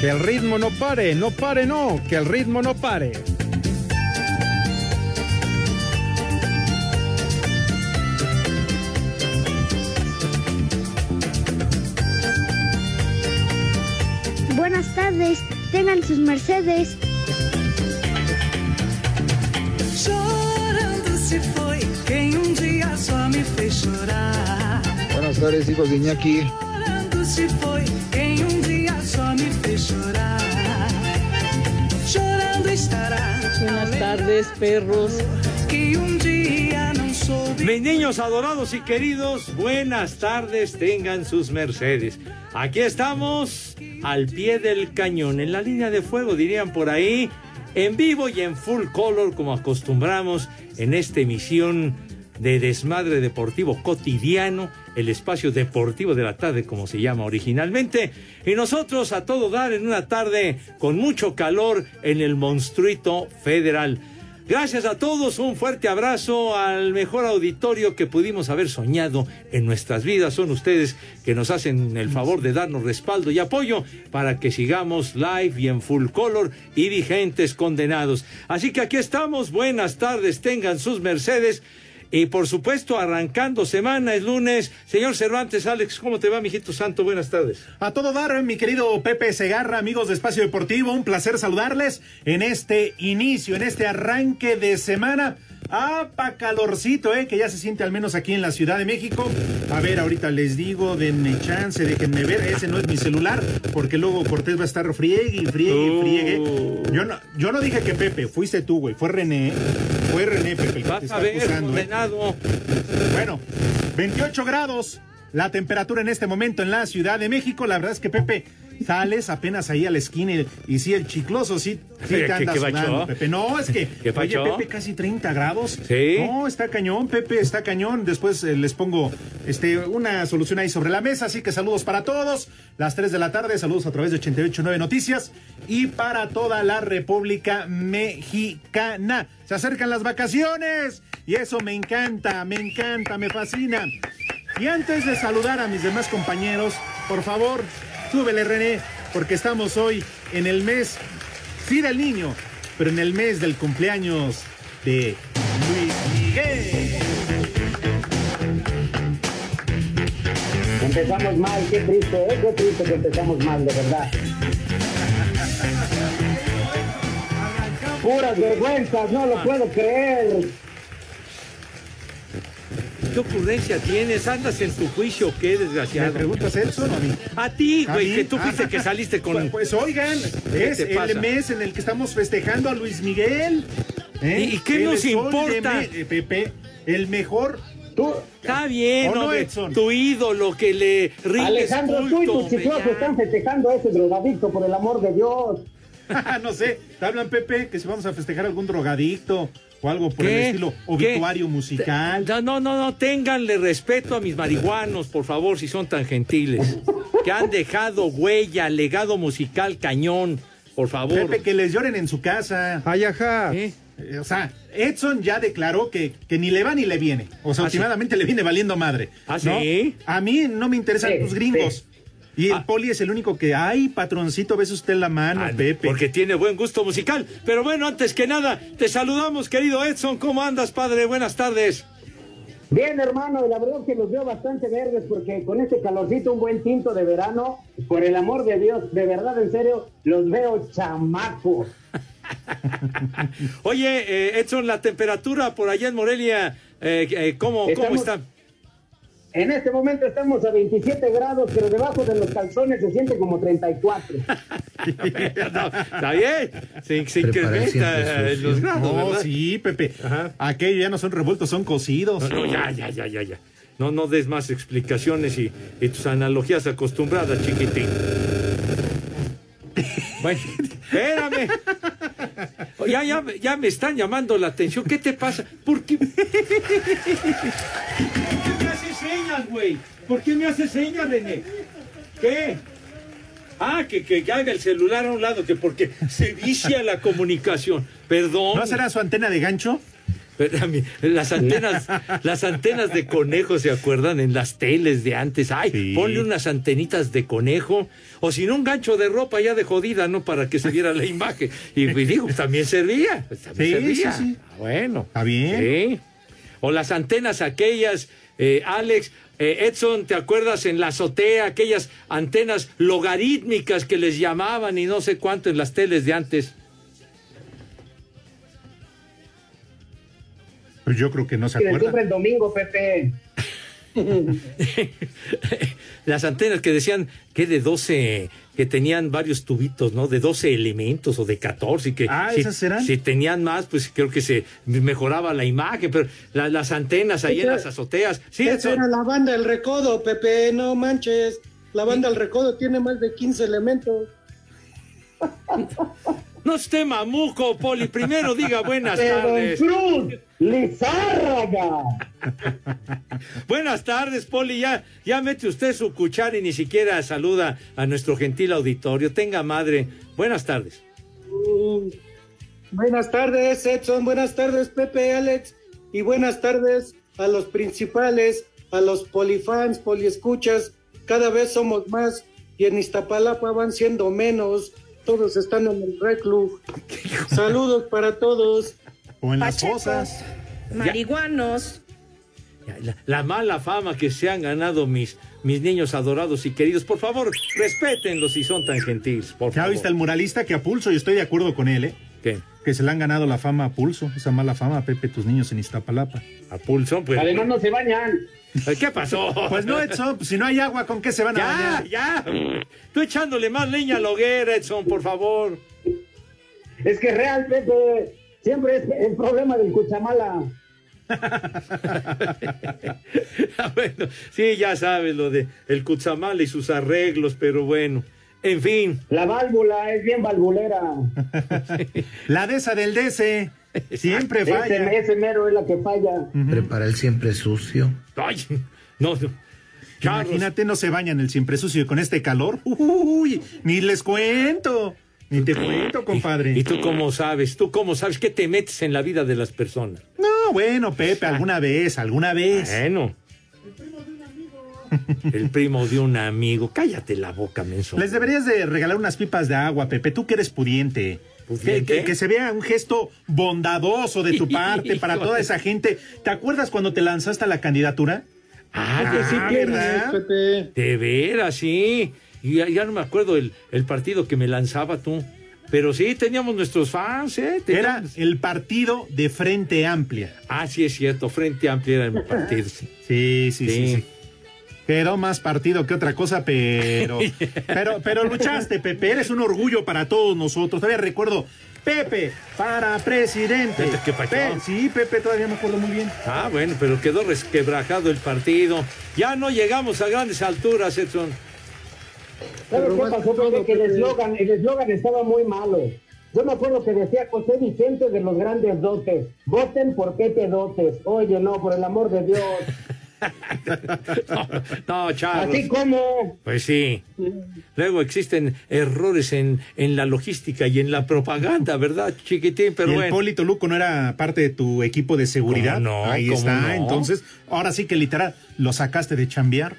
Que el ritmo no pare, no pare, no, que el ritmo no pare. Buenas tardes, tengan sus mercedes. Chorando se foi quem um dia só me fez chorar. Buenas tardes, hijos de Iñaki. Chorando se foi quem tardes, perros. Mis niños adorados y queridos, buenas tardes, tengan sus mercedes. Aquí estamos al pie del cañón, en la línea de fuego, dirían por ahí, en vivo y en full color, como acostumbramos en esta emisión de Desmadre Deportivo Cotidiano, el espacio deportivo de la tarde, como se llama originalmente. Y nosotros a todo dar en una tarde con mucho calor en el monstruito federal. Gracias a todos, un fuerte abrazo al mejor auditorio que pudimos haber soñado en nuestras vidas. Son ustedes que nos hacen el favor de darnos respaldo y apoyo para que sigamos live y en full color y vigentes condenados. Así que aquí estamos, buenas tardes, tengan sus mercedes. Y por supuesto, arrancando semana, es lunes. Señor Cervantes, Alex, ¿cómo te va, mijito santo? Buenas tardes. A todo dar, mi querido Pepe Segarra, amigos de Espacio Deportivo, un placer saludarles en este inicio, en este arranque de semana. Ah, pa calorcito, eh, que ya se siente al menos aquí en la Ciudad de México. A ver, ahorita les digo, denme chance, déjenme ver. Ese no es mi celular, porque luego Cortés va a estar friegue y friegue y friegue. Yo no, yo no dije que Pepe, fuiste tú, güey. Fue René. Fue René, Pepe, el que te Vas está a ver, acusando, eh. Bueno, 28 grados la temperatura en este momento en la Ciudad de México. La verdad es que Pepe, sales apenas ahí a la esquina y, y sí, el chicloso sí, sí ¿Qué- te anda qué sudando, pacho? Pepe. No, es que, ¿Qué oye? Pepe, casi 30 grados. Sí. No, está cañón, Pepe, está cañón. Después eh, les pongo este, una solución ahí sobre la mesa, así que saludos para todos. Las 3 de la tarde, saludos a través de 889 Noticias y para toda la República Mexicana. Se acercan las vacaciones y eso me encanta, me encanta, me fascina. Y antes de saludar a mis demás compañeros, por favor, súbele René, porque estamos hoy en el mes, sí del niño, pero en el mes del cumpleaños de Luis Miguel. Empezamos mal, qué triste, ¿eh? qué triste que empezamos mal, de verdad. Puras vergüenzas, no lo puedo creer. ¿Qué ocurrencia tienes? ¿Andas en tu juicio qué, ¿Me desgraciado? preguntas Edson o a mí? A ti, ¿A güey, que tú fuiste Ah. que saliste con... Pues, pues, oigan, ¿Qué es pasa? el mes en el que estamos festejando a Luis Miguel. ¿eh? ¿Y- qué El nos importa? me- eh, Pepe, el mejor Tú, Está bien, ¿O no, hombre, Edson? tu ídolo que le rindes Alejandro, tú y culto, tus chicos están festejando a ese drogadicto, por el amor de Dios. no sé, te hablan Pepe que si vamos a festejar algún drogadicto o algo por el ¿Qué? estilo ¿Qué? obituario musical. No, no, no, no, ténganle respeto a mis marihuanos, por favor, si son tan gentiles. Que han dejado huella, legado musical cañón, por favor. Pepe, que les lloren en su casa. Ay, ajá. ¿Eh? Eh, O sea, Edson ya declaró que, que ni le va ni le viene. O sea, ¿Ah, sí? últimamente le viene valiendo madre. ¿Ah, ¿no? sí? A mí no me interesan Sí, tus gringos. Y el Ah. poli es el único que, ay, patroncito, ves usted la mano, Ah, Pepe. Porque tiene buen gusto musical. Pero bueno, antes que nada, te saludamos, querido Edson. ¿Cómo andas, padre? Buenas tardes. Bien, hermano, y la verdad es que los veo bastante verdes porque con este calorcito, un buen tinto de verano, por el amor de Dios, de verdad, en serio, los veo chamacos. Oye, eh, Edson, la temperatura por allá en Morelia, eh, eh, ¿cómo, ¿cómo está? En este momento estamos a 27 grados, pero debajo de los calzones se siente como 34. No, está bien. Se, se incrementa los grados, No, ¿verdad? sí, Pepe. Ajá. Aquellos ya no son revueltos, son cocidos. No, no, ya, ya, ya, ya, ya. No, no des más explicaciones y, y tus analogías acostumbradas, chiquitín. Bueno, espérame. Ya, ya, ya me están llamando la atención. ¿Qué te pasa? ¿Por qué? Señas, güey? ¿Por qué me haces señas, René? ¿Qué? Ah, que, que, que haga el celular a un lado, que porque se vicia la comunicación. Perdón. ¿No será su antena de gancho? Las antenas, las antenas de conejo, ¿se acuerdan? En las teles de antes. Ay, Sí. ponle unas antenitas de conejo. O si no, un gancho de ropa ya de jodida, ¿no? Para que se viera la imagen. Y, y digo, pues, también servía. pues, también Sí, servía. sí, sí. Ah, Bueno. Está bien. Sí. O las antenas aquellas, eh, Alex, eh, Edson, ¿te acuerdas en la azotea? Aquellas antenas logarítmicas que les llamaban y no sé cuánto en las teles de antes. Pues yo creo que no se acuerda. siempre el domingo, Pepe. Las antenas que decían que de 12, que tenían varios tubitos, ¿no? De 12 elementos o de 14. y Que Ah, si, ¿esas eran? Si tenían más, pues creo que se mejoraba la imagen, pero la- las antenas ahí en las azoteas. Sí, Esa era la banda El Recodo, Pepe, no manches. La banda El Recodo tiene más de 15 elementos. No esté mamuco, Poli. Primero diga buenas Don tardes. Cruz, Lizárraga. Buenas tardes, Poli. Ya, ya mete usted su cuchara y ni siquiera saluda a nuestro gentil auditorio. Tenga madre. Buenas tardes. Buenas tardes, Edson. Buenas tardes, Pepe, Alex. Y buenas tardes a los principales, a los polifans, poliescuchas. Cada vez somos más y en Iztapalapa van siendo menos. Todos están en el reclu. Saludos para todos. O en las cosas. marihuanos. La, la mala fama que se han ganado mis, mis niños adorados y queridos. Por favor, respétenlos si son tan gentiles. Por Ya favor. viste el muralista que a pulso, y estoy de acuerdo con él, ¿eh? ¿Qué? Que se le han ganado la fama a pulso, esa mala fama, Pepe, tus niños en Iztapalapa. A pulso, pues. Además no se bañan. ¿Qué pasó? Pues no, Edson, pues si no hay agua, ¿con qué se van a Ya, bañar? ya. Tú echándole más leña a la hoguera, Edson, por favor. Es que real, Pepe. Siempre es el problema del Cuchamala. bueno, sí, ya sabes lo de el Cutzamala y sus arreglos, pero bueno. En fin. La válvula es bien valvulera. La de esa del DC. Siempre falla. Ese, ese mero es la que falla. Prepara el siempre sucio. Ay, no. Imagínate, no se bañan el siempre sucio y con este calor. Uy, ni les cuento. Ni te cuento, compadre. ¿Y tú cómo sabes? ¿Tú cómo sabes que te metes en la vida de las personas? No, bueno, Pepe, alguna vez, alguna vez. Bueno. El primo de un amigo. Cállate la boca, menso. Les deberías de regalar unas pipas de agua, Pepe, tú que eres pudiente. ¿Pudiente? Que, que- que se vea un gesto bondadoso de tu parte para toda esa gente. ¿Te acuerdas cuando te lanzaste a la candidatura? Ah, Que sí Ah, tienes, ¿verdad? Pepe. De veras, sí. Y ya, ya no me acuerdo el, el partido que me lanzaba tú. Pero sí, teníamos nuestros fans, ¿eh? Era el partido de Frente Amplia. Ah, sí, es cierto. Frente Amplio era el partido. sí. Sí, sí, sí, Sí. sí. Quedó más partido que otra cosa, pero, pero, pero luchaste, Pepe. Eres un orgullo para todos nosotros. Todavía recuerdo, Pepe para presidente. ¿qué? Pe- sí, Pepe, todavía me acuerdo muy bien. Ah, bueno, pero quedó resquebrajado el partido. Ya no llegamos a grandes alturas, Edson. ¿Sabes qué pasó, Pepe? Que el Pepe. eslogan, el eslogan estaba muy malo. Yo me acuerdo que decía José Vicente de los grandes dotes. Voten por Pepe Dotes. Oye, no, por el amor de Dios. No, no, Charlos. Así como. Pues sí. Luego existen errores en, en la logística y en la propaganda, ¿verdad, chiquitín? Pero y el bueno. Polito Luco no era parte de tu equipo de seguridad. ¿Cómo no? Ahí ¿Cómo está. no? Entonces, ahora sí que literal lo sacaste de chambear.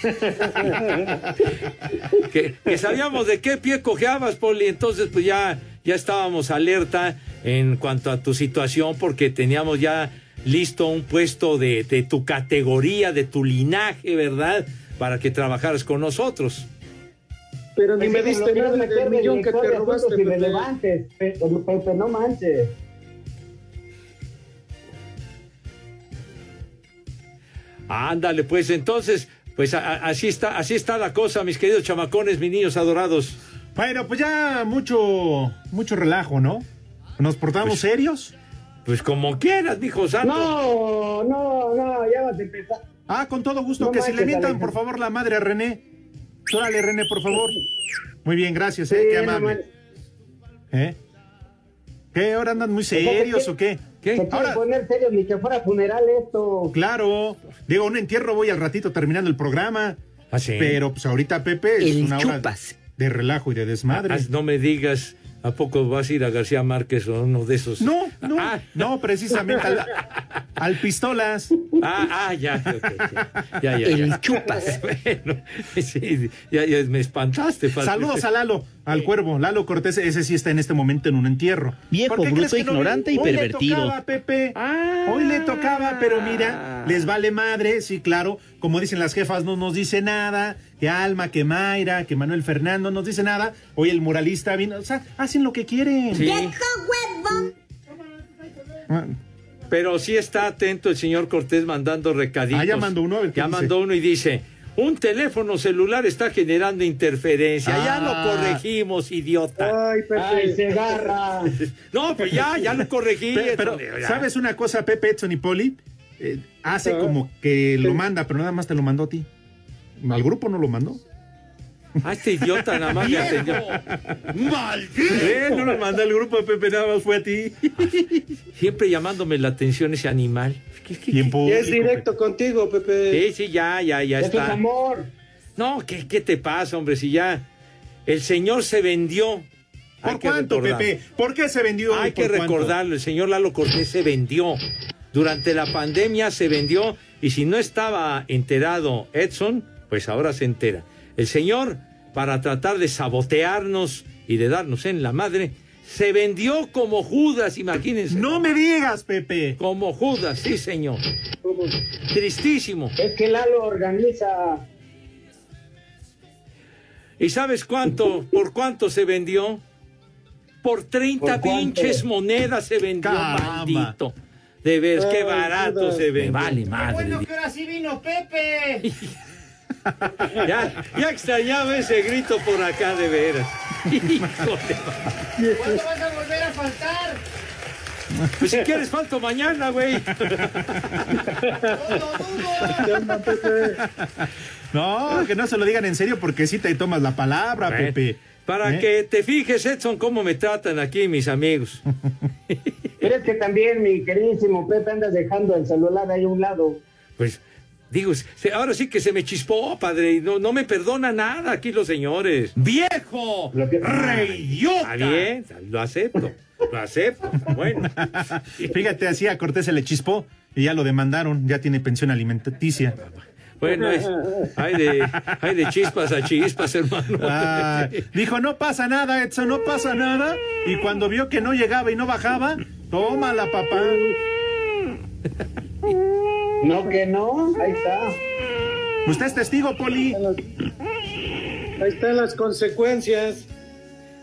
que, que sabíamos de qué pie cojeabas, Poli, entonces pues ya, ya estábamos alerta en cuanto a tu situación porque teníamos ya listo un puesto de, de tu categoría, de tu linaje, ¿verdad? Para que trabajaras con nosotros. Pero ni me Pues, diste lo nada del de millón que te robaste, irrelevantes, Pepe, Pepe, no manches. Ándale, pues entonces, pues a- a- así está, así está la cosa, mis queridos chamacones, mis niños adorados. Bueno, pues ya mucho, mucho relajo, ¿no? Nos portamos Pues- serios. Pues como quieras, mijo santo. No, no, no, ya vas a empezar. Ah, con todo gusto. No que si le mientan, por favor, la madre a René. Órale, René, por favor. Muy bien, gracias, Sí, eh, qué amable. ¿Eh? ¿Qué? ¿Ahora andan muy serios o qué? ¿Qué? Se Ahora, poner serio ni que fuera funeral esto. claro. Digo, un entierro voy al ratito terminando el programa. ¿Ah, sí? Pero pues ahorita, Pepe, es El una hora chupas. de relajo y de desmadre. Ah, no me digas, ¿a poco vas a ir a García Márquez o uno de esos? No, no, Ah, no, precisamente al, al pistolas. ah, ah, ya, ya, ya, ya, El chupas. Bueno, sí, ya, ya me espantaste. padre. Saludos a Lalo, al cuervo. Lalo Cortés, ese sí está en este momento en un entierro. Viejo, ¿Por qué bruto, no ignorante y Hoy le pervertido. tocaba, Pepe. Ah. Hoy le tocaba, pero mira, les vale madre, sí, claro. Como dicen las jefas, no nos dice nada. Que Alma, que Mayra, que Manuel Fernando no nos dice nada. Hoy el muralista vino. O sea, hacen lo que quieren. Sí, Ah, pero sí está atento el señor Cortés mandando recaditos. Ah, ya mandó uno, a ver qué Ya dice. mandó uno y dice, un teléfono celular está generando interferencia. Ya Ah. lo corregimos, idiota. Ay, Pepe. Ay, se agarra. No, pues ya, ya lo corregí. Pe- Pero. ¿sabes una cosa, Pepe, Edson y Poli? Eh, hace Ah. como que lo manda, pero nada más te lo mandó a ti. Al grupo no lo mandó. Ah, este idiota nada más me atendió. Eh, no lo mandé al grupo de Pepe, nada más fue a ti. Siempre llamándome la atención ese animal. ¿Qué- qué- público, es directo contigo, Pepe. Sí, sí, ya, ya, ya Eso es está. amor. No, ¿qué, ¿qué te pasa, hombre? Si ya el señor se vendió. ¿Por cuánto, recordar. Pepe? ¿Por qué se vendió? Hay que cuánto? recordarlo, el señor Lalo Cortés se vendió. Durante la pandemia se vendió y si no estaba enterado Edson, pues ahora se entera. El señor, para tratar de sabotearnos y de darnos en la madre, se vendió como Judas, imagínense. No me digas, Pepe. Como Judas, sí, señor. Tristísimo. Es que Lalo organiza. ¿Y sabes cuánto? ¿Por cuánto se vendió? Por 30 ¿Por cuánto? pinches monedas se vendió, Caramba. maldito. De ver, qué barato se vendió. vale, madre. que ahora sí vino Pepe. Ya, ya extrañaba ese grito por acá, de veras. Híjole. ¿Cuándo vas a volver a faltar? Pues si quieres, falto mañana, güey. No, que no se lo digan en serio porque sí te tomas la palabra, Pepe. Para ¿Eh? que te fijes, Edson, cómo me tratan aquí mis amigos. Pero es que también, mi queridísimo Pepe, andas dejando el celular ahí a un lado. Pues, digo, ahora sí que se me chispó, padre, y no, no me perdona nada aquí los señores. ¡Viejo! ¡Reyota! Está bien, lo acepto, lo acepto. Bueno. Fíjate, así a Cortés se le chispó y ya lo demandaron. Ya tiene pensión alimenticia. Bueno, es- hay, de, hay de chispas a chispas, hermano. Ah, dijo, no pasa nada, Edson, no pasa nada. Y cuando vio que no llegaba y no bajaba, tómala, papá. No, que no. Ahí está. Usted es testigo, Poli. Ahí están las consecuencias.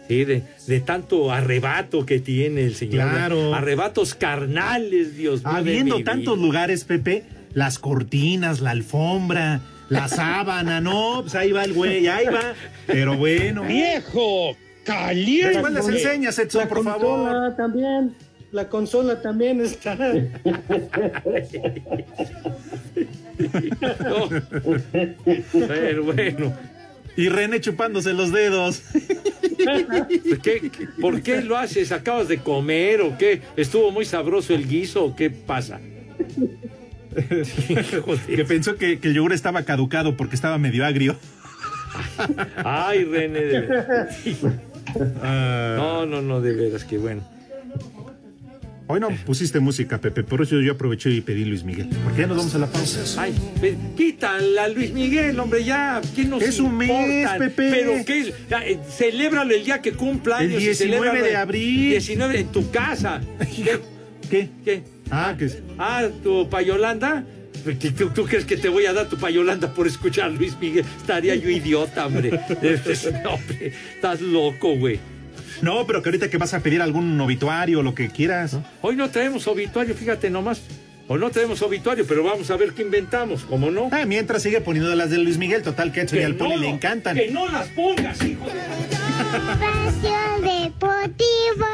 Sí, de, de tanto arrebato que tiene el señor. Claro. Arrebatos carnales, Dios mío. Habiendo tantos vida. lugares, Pepe, las cortinas, la alfombra, la sábana, no, pues ahí va el güey, ahí va. Pero bueno. ¡Viejo! ¡Caliente! Después les enseñas, Edson, La por favor. también. La consola también está. No. Pero bueno. Y René chupándose los dedos. ¿Qué- qué- ¿Por qué lo haces? ¿Acabas de comer o qué? ¿Estuvo muy sabroso el guiso o qué pasa? que pensó que, que el yogur estaba caducado porque estaba medio agrio. Ay, René. de. Ah, No, no, no, de veras, que bueno. Hoy no pusiste música, Pepe, por eso yo aproveché y pedí Luis Miguel. Porque ya nos vamos a la pausa. Ay, quítala a Luis Miguel, hombre, ya. ¿Quién nos Es un mes? Pepe. Pero qué es, Ya, eh, celébralo el día que cumpla El años. y 19 celébralo de el abril. 19 en tu casa. ¿Qué? ¿Qué? ¿Qué? Ah, que Ah, tu payolanda. ¿Tú, tú crees que te voy a dar tu payolanda por escuchar a Luis Miguel? Estaría yo idiota, hombre. No, hombre, estás loco, güey. No, pero que ahorita que vas a pedir algún obituario o lo que quieras. Hoy no traemos obituario, fíjate nomás. O no tenemos obituario, pero vamos a ver qué inventamos, ¿cómo no? Ah, mientras sigue poniendo las de Luis Miguel, total que a Edson y al Poli no, le encantan. Que no las pongas, hijo de... Deportivo.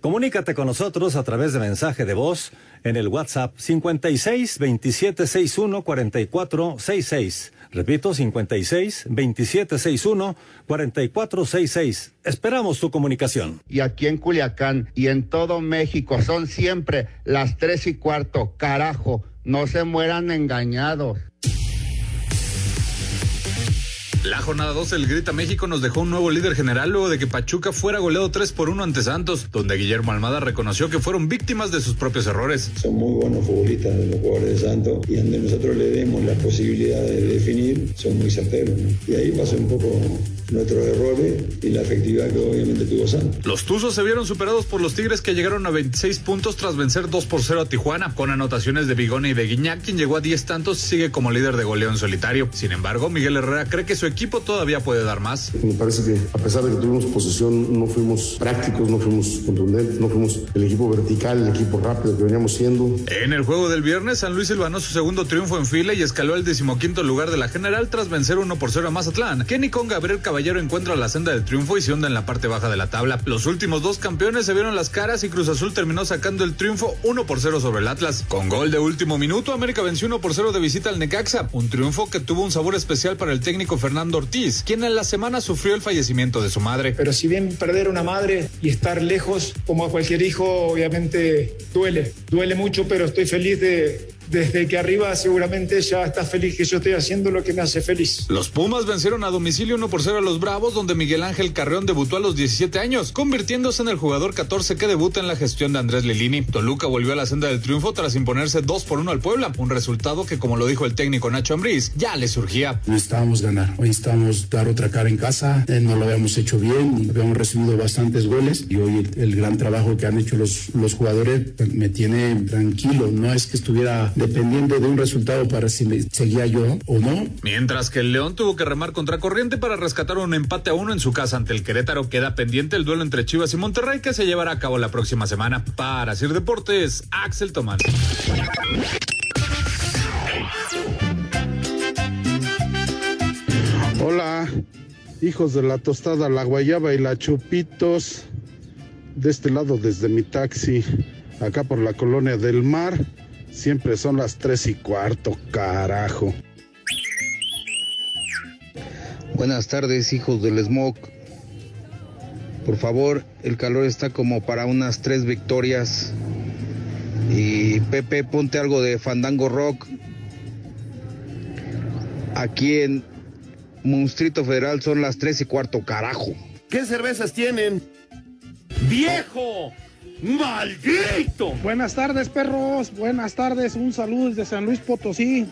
Comunícate con nosotros a través de mensaje de voz en el WhatsApp 56 27 61 44 66. Repito, 56 27 61 44 66. Esperamos tu comunicación. Y aquí en Culiacán y en todo México son siempre las tres y cuarto. Carajo, no se mueran engañados. La jornada 12 del Grita México nos dejó un nuevo líder general luego de que Pachuca fuera goleado 3 por 1 ante Santos, donde Guillermo Almada reconoció que fueron víctimas de sus propios errores. Son muy buenos futbolistas los jugadores de Santos y donde nosotros le demos la posibilidad de definir, son muy certeros. ¿no? Y ahí pasó un poco nuestros errores y la efectividad que obviamente tuvo Santos. Los Tuzos se vieron superados por los Tigres que llegaron a 26 puntos tras vencer 2 por 0 a Tijuana, con anotaciones de Bigone y de Guiñac, quien llegó a 10 tantos y sigue como líder de goleo en solitario. Sin embargo, Miguel Herrera cree que su equipo todavía puede dar más. Me parece que a pesar de que tuvimos posesión, no fuimos prácticos, no fuimos contundentes, no fuimos el equipo vertical, el equipo rápido que veníamos siendo. En el juego del viernes, San Luis silvanó su segundo triunfo en fila y escaló al decimoquinto lugar de la general tras vencer 1 por 0 a Mazatlán. Kenny con Gabriel Caballero encuentra la senda del triunfo y se hunde en la parte baja de la tabla. Los últimos dos campeones se vieron las caras y Cruz Azul terminó sacando el triunfo 1 por 0 sobre el Atlas. Con gol de último minuto, América venció 1 por 0 de visita al Necaxa, un triunfo que tuvo un sabor especial para el técnico Fernando Ortiz, quien en la semana sufrió el fallecimiento de su madre. Pero si bien perder una madre y estar lejos, como a cualquier hijo, obviamente duele, duele mucho, pero estoy feliz de, desde que arriba seguramente ella está feliz que yo estoy haciendo lo que me hace feliz. Los Pumas vencieron a domicilio 1 por 0 a los Bravos, donde Miguel Ángel Carreón debutó a los 17 años, convirtiéndose en el jugador 14 que debuta en la gestión de Andrés Lilini. Toluca volvió a la senda del triunfo tras imponerse 2 por 1 al Puebla, un resultado que, como lo dijo el técnico Nacho Ambriz, ya le surgía. Necesitábamos ganar, hoy necesitábamos dar otra cara en casa, eh, no lo habíamos hecho bien, habíamos recibido bastantes goles y hoy el, el gran trabajo que han hecho los, los jugadores me tiene tranquilo, no es que estuviera dependiendo de un resultado para si me seguía yo o no. Mientras que el León tuvo que remar contra corriente para rescatar un empate a uno en su casa ante el Querétaro, queda pendiente el duelo entre Chivas y Monterrey que se llevará a cabo la próxima semana. Para Sir Deportes, Axel Tomás. Hola, hijos de la tostada, la guayaba y la chupitos. De este lado desde mi taxi, acá por la colonia del mar. Siempre son las tres y cuarto, carajo. Buenas tardes, hijos del smog. Por favor, el calor está como para unas tres victorias. Y Pepe, ponte algo de Fandango Rock. Aquí en Monstrito Federal son las tres y cuarto, carajo. ¿Qué cervezas tienen? ¡Viejo! ¡Maldito! Buenas tardes, perros. Buenas tardes. Un saludo desde San Luis Potosí.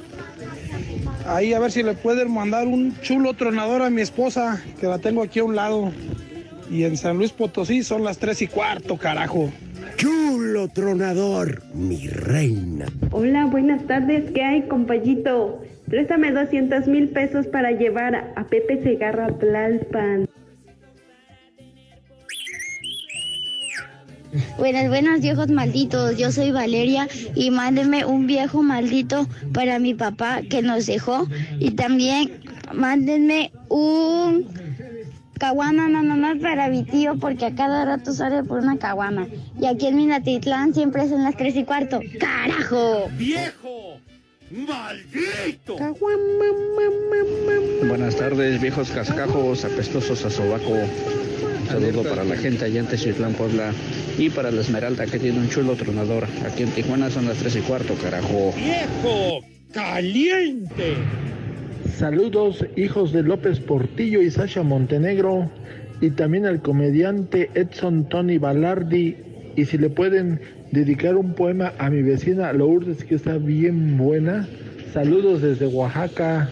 Ahí a ver si le pueden mandar un chulo tronador a mi esposa, que la tengo aquí a un lado. Y en San Luis Potosí son las tres y cuarto, carajo. Chulo tronador, mi reina. Hola, buenas tardes. ¿Qué hay, compayito? Préstame 200 mil pesos para llevar a Pepe Segarra a Tlalpan. Buenas, buenas viejos malditos. Yo soy Valeria y mándenme un viejo maldito para mi papá que nos dejó. Y también mándenme un caguama más para mi tío porque a cada rato sale por una caguama. Y aquí en Minatitlán siempre son las tres y cuarto. ¡Carajo! ¡Viejo! ¡Maldito! Buenas tardes, viejos cascajos, apestosos a sobaco. Saludo para la gente allá en Techitlán, Puebla. Y para la Esmeralda, que tiene un chulo tronador. Aquí en Tijuana son las tres y cuarto, carajo. ¡Viejo! ¡Caliente! Saludos, hijos de López Portillo y Sasha Montenegro. Y también al comediante Edson Tony Balardi. Y si le pueden dedicar un poema a mi vecina Lourdes, que está bien buena. Saludos desde Oaxaca.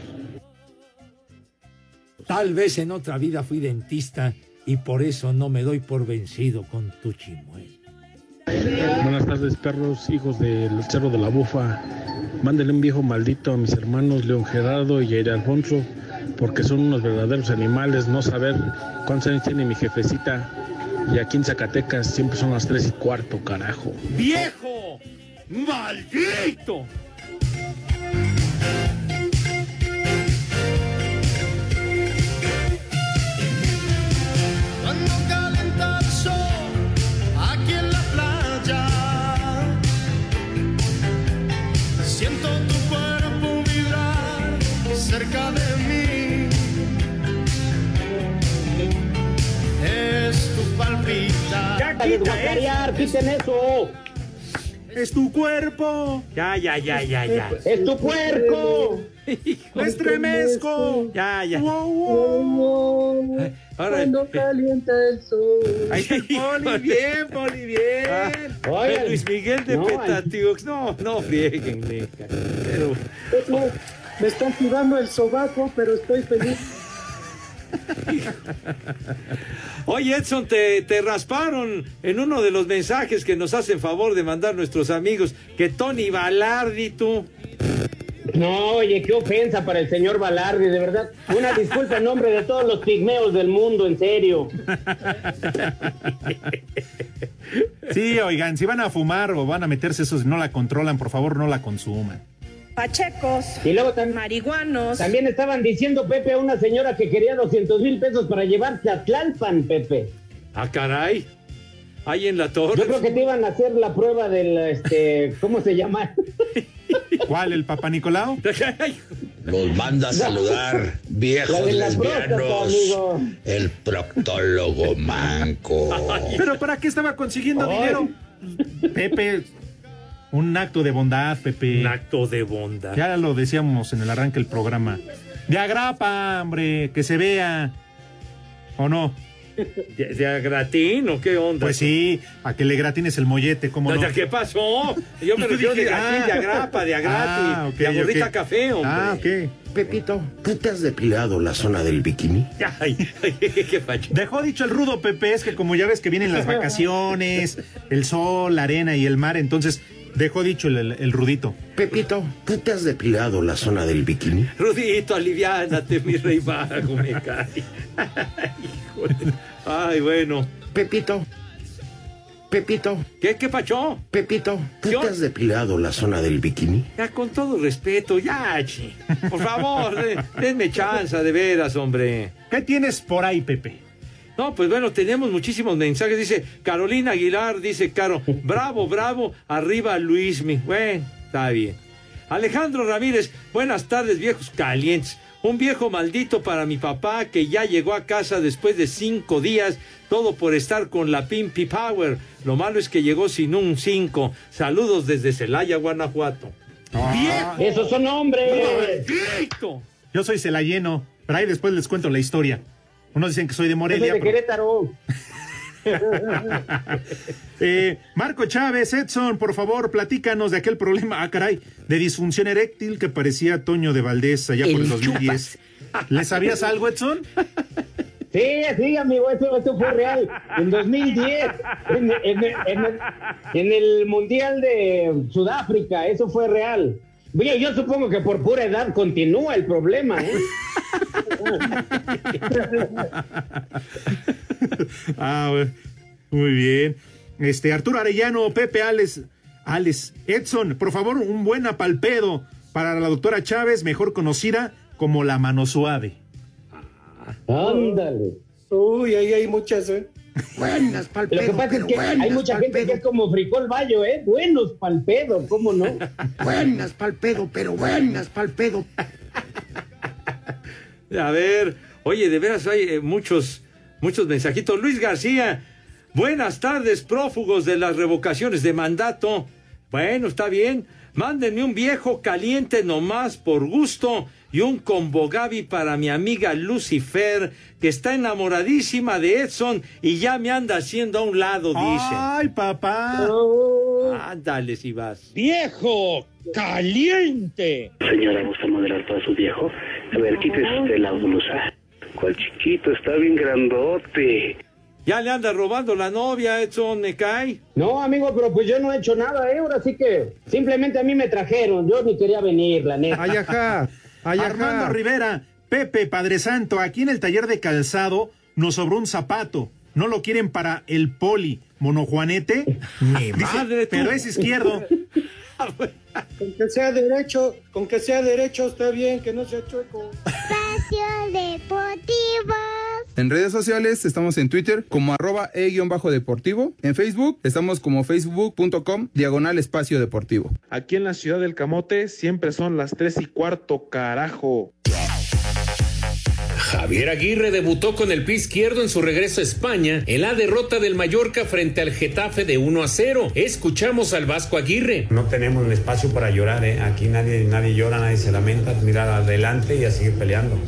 Tal vez en otra vida fui dentista y por eso no me doy por vencido con tu chimuelo. Buenas tardes, perros, hijos del Cerro de la Bufa. Mándenle un viejo maldito a mis hermanos León Gerardo y Jair Alfonso, porque son unos verdaderos animales, no saber cuántos años tiene mi jefecita. Y aquí en Zacatecas siempre son las tres y cuarto, carajo. ¡Viejo! ¡Maldito! Quiten eso. Es tu cuerpo. Ya, ya, ya, ya, ya. Es tu puerco. ¡Me estremezco! Ya, ya. Ahora, Cuando calienta el sol. Ay, Poli, bien, Poli, bien. Ah, Oigan, Luis Miguel de no, Petatiux. No, no frieguenle. Pero, me están sudando el sobaco, pero estoy feliz. Oye, Edson, te, te rasparon en uno de los mensajes que nos hacen favor de mandar nuestros amigos que Tony Balardi, tú. No, oye, qué ofensa para el señor Balardi, de verdad. Una disculpa en nombre de todos los pigmeos del mundo, en serio. Sí, oigan, si van a fumar o van a meterse esos no la controlan, por favor, no la consuman. Pachecos. Y luego tam- Marihuanos. también estaban diciendo, Pepe, a una señora que quería 200 mil pesos para llevarse a Tlalpan, Pepe. Ah, caray. Ahí en la torre. Yo creo que te iban a hacer la prueba del, este, ¿cómo se llama? ¿Cuál, el Papa Nicolau? Los manda a saludar, La viejos de la próstata, lesbianos. amigo. El proctólogo manco. ¿Pero para qué estaba consiguiendo dinero? Pepe, un acto de bondad, Pepe. Un acto de bondad. Ya lo decíamos en el arranque del programa. De agrapa, hombre, que se vea. ¿O no? ¿De, de a gratín o qué onda? Pues sí, a que le gratines el mollete, ¿cómo no? Ya, ¿Qué pasó? Yo me refiero de gratín, ah. de agrapa, de agrati, Ah, de gorrita ok. café, hombre. Ah, ok. Pepito, ¿tú te has depilado la zona del bikini? Ay, ay, qué facho. Dejó dicho el rudo Pepe, es que como ya ves que vienen las vacaciones, el sol, la arena y el mar, entonces dejó dicho el, el- el rudito. Pepito, ¿tú te has depilado la zona del bikini? Rudito, aliviánate, mi rey vago, me cae. Ay, hijo de- Ay, bueno. Pepito, Pepito, ¿Qué, qué pachó? Pepito, ¿tú Yo- te has depilado la zona del bikini? Ya, con todo respeto, ya, chi. Por favor, de- denme chance, de veras, hombre. ¿Qué tienes por ahí, Pepe? No, pues bueno, tenemos muchísimos mensajes. Dice Carolina Aguilar, dice Caro, bravo, bravo, arriba Luismi. Bueno, está bien. Alejandro Ramírez, buenas tardes, viejos calientes. Un viejo maldito para mi papá que ya llegó a casa después de cinco días, todo por estar con la Pimpi Power. Lo malo es que llegó sin un cinco. Saludos desde Celaya, Guanajuato. Esos son hombres. ¡Maldito! Yo soy Celayeno, pero ahí después les cuento la historia. Unos dicen que soy de Yo soy Morelia. de pero- Querétaro. Eh, Marco Chávez, Edson, por favor, platícanos de aquel problema, ah, caray, de disfunción eréctil que parecía Toño de Valdés allá por el 2010. ¿Le sabías algo, Edson? Sí, sí, amigo, eso, eso fue real. En 2010, en, en- en el, en el Mundial de Sudáfrica, eso fue real. Oye, yo supongo que por pura edad continúa el problema, ¿eh? Ah, bueno, muy bien. Este, Arturo Arellano, Pepe, Alex, Alex, Edson, por favor, un buen apalpedo para la doctora Chávez, mejor conocida como la mano suave. Ándale. Uy, ahí hay muchas, ¿eh? Buenas, Lo palpedo, que pasa es pero que buenas, hay mucha gente que es como frijol bayo, ¿eh? Buenos palpedos, ¿cómo no? Buenas, palpedo, pero buenas, palpedo. A ver, oye, de veras hay eh, muchos, muchos mensajitos. Luis García, buenas tardes, prófugos de las revocaciones de mandato. Bueno, está bien. Mándenme un viejo caliente nomás por gusto y un combogabi para mi amiga Lucifer, que está enamoradísima de Edson y ya me anda haciendo a un lado, dice. ¡Ay, papá! Ándale si vas. ¡Viejo caliente! Señora, ¿gusta modelar para su viejo? A ver, quítese usted la blusa. ¿Cuál chiquito? Está bien grandote. Ya le anda robando la novia, Edson, me cae. No, amigo, pero pues yo no he hecho nada, ¿eh? Ahora sí que simplemente a mí me trajeron. Yo ni quería venir, la neta. Ay, ajá. Armando Rivera, Pepe, Padre Santo, aquí en el taller de calzado nos sobró un zapato. ¿No lo quieren para el poli monojuanete? Mi Dice, madre, tú. pero es izquierdo. Con que sea derecho, con que sea derecho está bien, que no sea chueco. Espacio Deportivo. En redes sociales estamos en Twitter como arroba e-deportivo. En Facebook estamos como facebook.com diagonal espacio deportivo. Aquí en la ciudad del Camote siempre son las tres y cuarto, carajo. Javier Aguirre debutó con el pie izquierdo en su regreso a España en la derrota del Mallorca frente al Getafe de 1 a 0. Escuchamos al Vasco Aguirre. No tenemos un espacio para llorar, ¿eh? aquí nadie, nadie llora, nadie se lamenta, mirar adelante y a seguir peleando.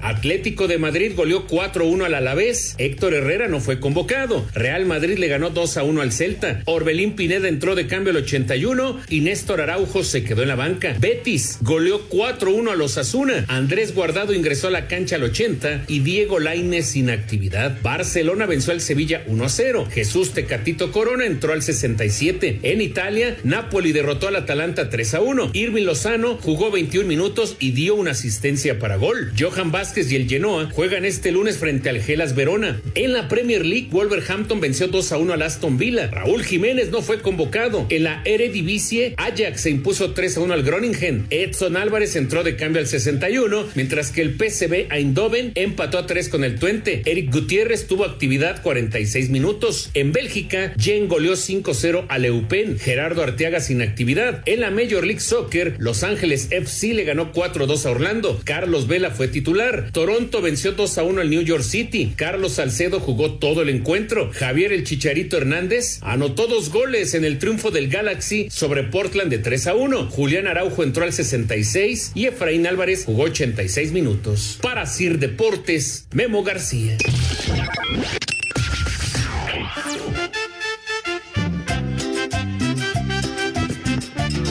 Atlético de Madrid goleó 4-1 al Alavés. Héctor Herrera no fue convocado. Real Madrid le ganó 2-1 al Celta. Orbelín Pineda entró de cambio al 81 y Néstor Araujo se quedó en la banca. Betis goleó 4-1 a los Asuna. Andrés Guardado ingresó a la cancha al 80 y Diego Lainez sin actividad. Barcelona venció al Sevilla 1-0. Jesús Tecatito Corona entró al 67. En Italia, Napoli derrotó al Atalanta 3-1. Irving Lozano jugó 21 minutos y dio una asistencia para gol. Johan Vázquez y el Genoa juegan este lunes frente al Gelas Verona. En la Premier League, Wolverhampton venció 2 a 1 al Aston Villa. Raúl Jiménez no fue convocado. En la Eredivisie, Ajax se impuso 3 a 1 al Groningen. Edson Álvarez entró de cambio al 61, mientras que el PSV Eindhoven empató a 3 con el Twente. Eric Gutiérrez tuvo actividad 46 minutos. En Bélgica, Jen goleó 5-0 al Eupen. Gerardo Arteaga sin actividad. En la Major League Soccer, Los Ángeles FC le ganó 4-2 a Orlando. Carlos Vela fue titular. Toronto venció 2 a 1 al New York City. Carlos Salcedo jugó todo el encuentro. Javier el Chicharito Hernández anotó dos goles en el triunfo del Galaxy sobre Portland de 3 a 1. Julián Araujo entró al 66 y Efraín Álvarez jugó 86 minutos. Para Sir Deportes, Memo García.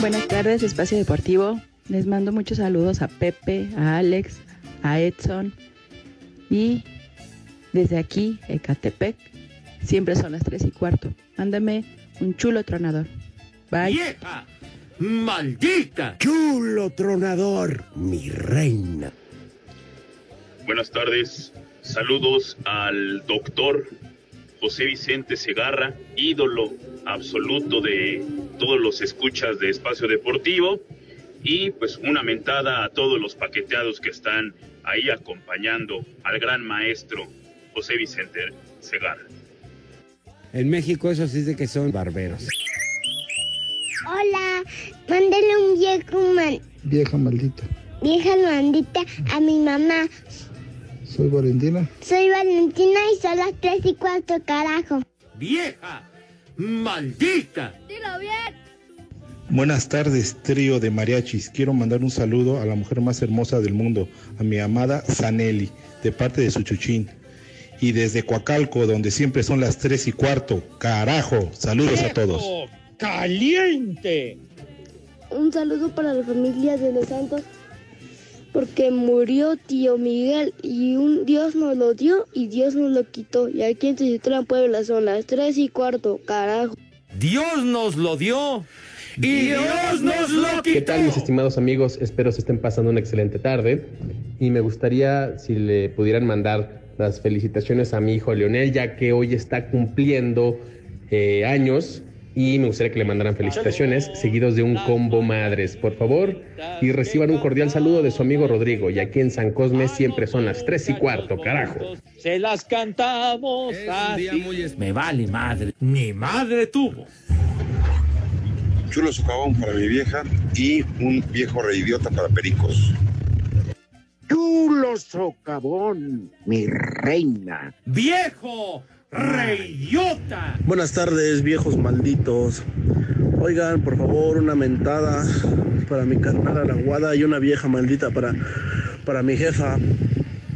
Buenas tardes, Espacio Deportivo. Les mando muchos saludos a Pepe, a Alex, a Edson y desde aquí, Ecatepec, siempre son las tres y cuarto. Mándame un chulo tronador. Bye. ¡Vieja! ¡Maldita! Chulo tronador, mi reina. Buenas tardes. Saludos al doctor José Vicente Segarra, ídolo absoluto de todos los escuchas de Espacio Deportivo. Y pues una mentada a todos los paqueteados que están ahí acompañando al gran maestro José Vicente Segarra. En México eso sí de que son barberos. Hola, mándale un viejo mal, Vieja maldita. vieja maldita a mi mamá. Soy Valentina. Soy Valentina y son las tres y cuarto, carajo. ¡Vieja! ¡Maldita! Dilo bien. Buenas tardes, trío de mariachis. Quiero mandar un saludo a la mujer más hermosa del mundo, a mi amada Zanelli, de parte de su chuchín. Y desde Coacalco, donde siempre son las tres y cuarto. Carajo, saludos a todos. ¡Caliente! Un saludo para la familia de los santos porque murió tío Miguel y un Dios nos lo dio y Dios nos lo quitó. Y aquí en Tizitlán, Puebla son las tres y cuarto, carajo. Dios nos lo dio y Dios nos lo quitó. ¿Qué tal mis estimados amigos? Espero se estén pasando una excelente tarde y me gustaría si le pudieran mandar las felicitaciones a mi hijo Leonel ya que hoy está cumpliendo eh, años y me gustaría que le mandaran felicitaciones seguidos de un combo madres, por favor, y reciban un cordial saludo de su amigo Rodrigo y aquí en San Cosme siempre son las tres y cuarto, carajo. Se las cantamos así. Me vale madre. Ni madre tuvo. Chulo socavón para mi vieja y un viejo reidiota para Pericos. Chulo socavón, mi reina. ¡Viejo! ¡Reyota! Buenas tardes, viejos malditos. Oigan, por favor, una mentada para mi carnal a la guada y una vieja maldita para, para mi jefa,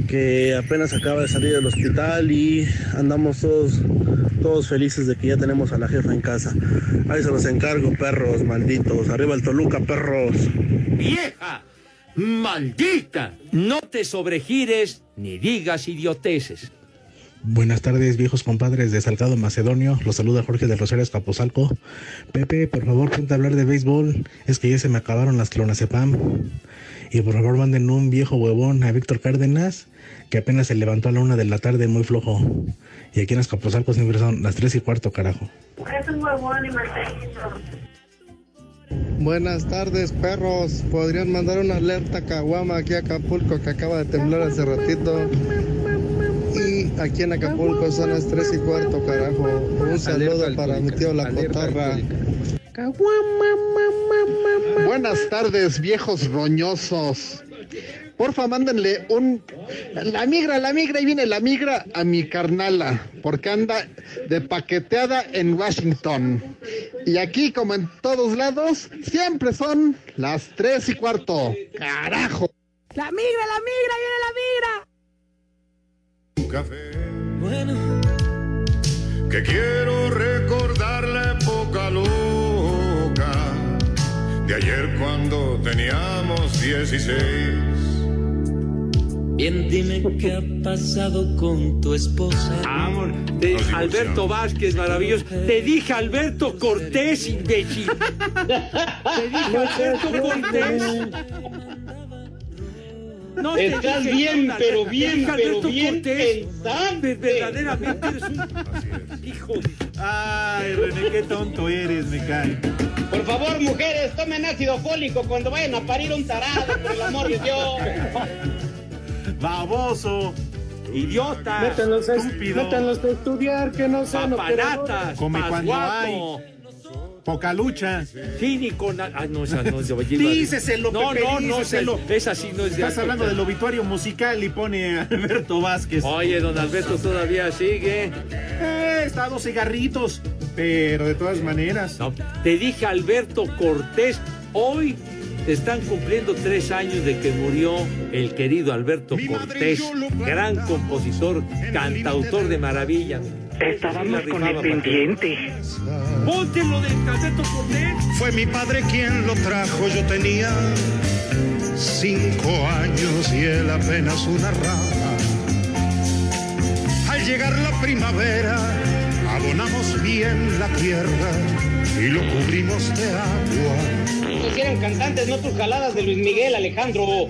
que apenas acaba de salir del hospital y andamos todos, todos felices de que ya tenemos a la jefa en casa. Ahí se los encargo, perros malditos. Arriba el Toluca, perros. ¡Vieja! ¡Maldita! No te sobregires ni digas idioteces. Buenas tardes, viejos compadres de Salgado Macedonio. Los saluda Jorge del Rosario Escapozalco. Pepe, por favor, ponte a hablar de béisbol. Es que ya se me acabaron las clonazepam. Y por favor, manden un viejo huevón a Víctor Cárdenas, que apenas se levantó a la una de la tarde muy flojo. Y aquí en Escapozalco siempre son las tres y cuarto, carajo. Es un huevón y. Buenas tardes, perros. ¿Podrían mandar una alerta caguama aquí a Acapulco que acaba de temblar hace ratito? Y aquí en Acapulco son las 3 y cuarto, carajo. Un saludo para mi tío La Cotarra. Buenas tardes, viejos roñosos. Porfa, mándenle un. La migra, la migra, y viene la migra a mi carnala, porque anda de paqueteada en Washington. Y aquí, como en todos lados, siempre son las tres y cuarto. ¡Carajo! La migra, la migra, viene la migra. Un café. Bueno. Que quiero recordar la época loca de ayer cuando teníamos 16. Bien, dime qué ha pasado con tu esposa. Amor, de Alberto Vázquez, maravilloso. Te dije Alberto Cortés, imbécil. Te dije Alberto Cortés. No te Estás dije bien, nada, pero bien, pero bien Cortés. pensante. Verdaderamente eres un hijo de... Ay, René, qué tonto eres, me cae. Por favor, mujeres, tomen ácido fólico cuando vayan a parir un tarado, por el amor de Dios. Baboso. Idiota. Métanlos a, Estúpido. métanlos a estudiar, que no sean Papanatas. Come cuando hay. Poca lucha. Cínico. na- Ah, no, esa no es de Oye, Díceselo, No, Pepe, no, no, díceselo. esa, esa sí no es de Estás hablando del obituario musical y pone a Alberto Vázquez. Oye, don Alberto todavía sigue. Eh, está a dos cigarritos. Pero de todas maneras. No, te dije Alberto Cortés. Hoy están cumpliendo tres años de que murió el querido Alberto Cortés, gran compositor, cantautor de maravilla. Estábamos con el pendiente. Ponte lo del Alberto Cortés. Fue mi padre quien lo trajo, yo tenía cinco años y él apenas una rama. Al llegar la primavera, abonamos bien la tierra y lo cubrimos de agua. Ustedes eran cantantes, no tus jaladas de Luis Miguel, Alejandro.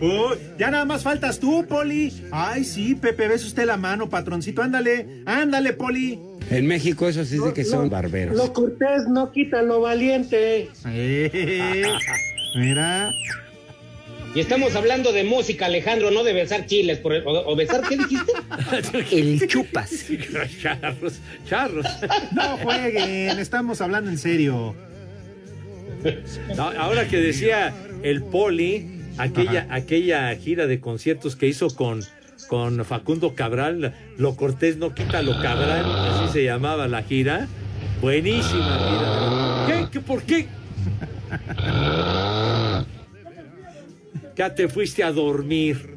Uy, ya nada más faltas tú, Poli. Ay, sí, Pepe, ves usted la mano, patroncito. Ándale, ándale, Poli. En México eso sí es de que son barberos. Lo cortés no quita lo valiente. Eh, mira. Y estamos hablando de música, Alejandro, no de besar chiles. Por el- o, o besar, ¿qué dijiste? El chupas. charros, charros. No jueguen, estamos hablando en serio. No, ahora que decía el Poli, aquella, aquella gira de conciertos que hizo con, con Facundo Cabral, Lo Cortés no quita lo Cabral, así se llamaba la gira. Buenísima gira. ¿Qué? ¿Qué? ¿Por qué? Ya te fuiste a dormir.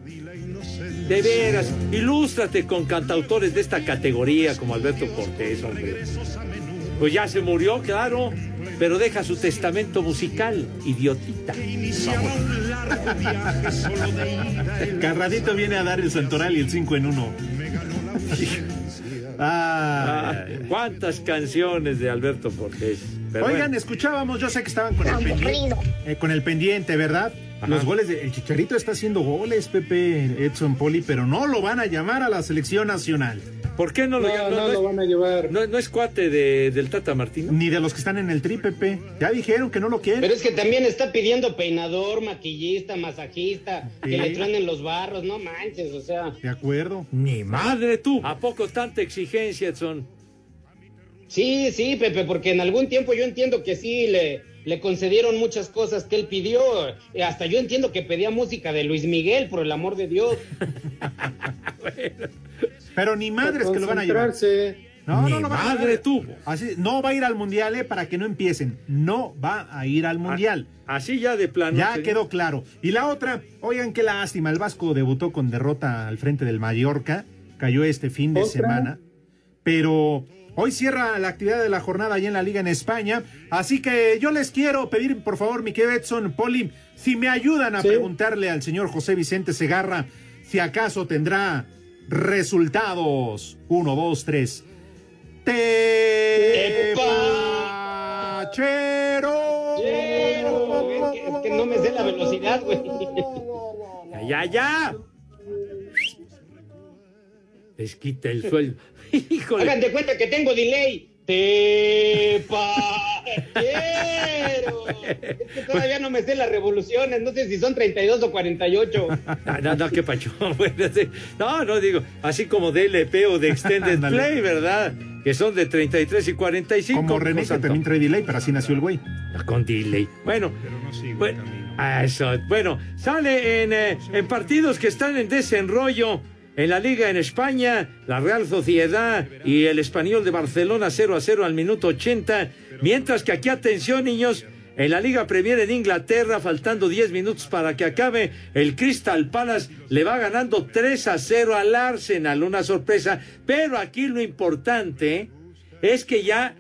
De veras, ilústrate con cantautores de esta categoría como Alberto Cortés, hombre. Pues ya se murió, claro, pero deja su testamento musical, idiotita. Carradito viene a dar el santoral y el 5 en 1. Ah, ¿Cuántas canciones de Alberto Cortés? Pero Oigan, bueno. escuchábamos, yo sé que estaban con el pendiente, eh, con el pendiente ¿verdad? Los goles de, el Chicharito está haciendo goles, Pepe, Edson Poli, pero no lo van a llamar a la selección nacional. ¿Por qué no lo No, llaman? no es- lo van a llevar. no- no es cuate de- del Tata Martino? Ni de los que están en el tri, Pepe. Ya dijeron que no lo quieren. Pero es que también está pidiendo peinador, maquillista, masajista, que le truenen los barros, no manches, o sea. De acuerdo. Ni madre tú. ¿A poco tanta exigencia, Edson? Sí, sí, Pepe, porque en algún tiempo yo entiendo que sí le, le concedieron muchas cosas que él pidió. Eh, Hasta yo entiendo que pedía música de Luis Miguel, por el amor de Dios. Pero ni madres que lo van a llevar. No, Ni no, no va a madre tuvo. Así, no va a ir al mundial, eh, para que no empiecen. No va a ir al mundial. Así ya de plano. Ya sí. quedó claro. Y la otra, oigan qué lástima, el Vasco debutó con derrota al frente del Mallorca, cayó este fin de ¿Otra? semana, pero hoy cierra la actividad de la jornada allá en la liga en España, así que yo les quiero pedir, por favor, mi querido Edson, Poli, si me ayudan a Sí. preguntarle al señor José Vicente Segarra si acaso tendrá resultados. Uno, dos, tres. Te Pachero. Es, que, es que no me sé la velocidad, güey. Ya, ya, ya. Les quita el sueldo. Híjole. Hagan de cuenta que tengo delay. Te quiero. Es que todavía no me sé las revoluciones, no sé si son 32 o 48. Ah, No, no, qué pacho. No, no digo, así como de LP o de Extended. Play, ¿verdad? Que son de 33 y 45. Como René, hijo que también trae delay, pero así nació el güey. Con delay. Bueno, bueno, Ah, Eso. Bueno, sale en, eh, en partidos que están en desenrollo. En la Liga en España, la Real Sociedad y el Español de Barcelona 0 a 0 al minuto 80. Mientras que aquí, atención, niños, en la Liga Premier en Inglaterra, faltando 10 minutos para que acabe, el Crystal Palace le va ganando 3 a 0 al Arsenal. Una sorpresa. Pero aquí lo importante es que ya,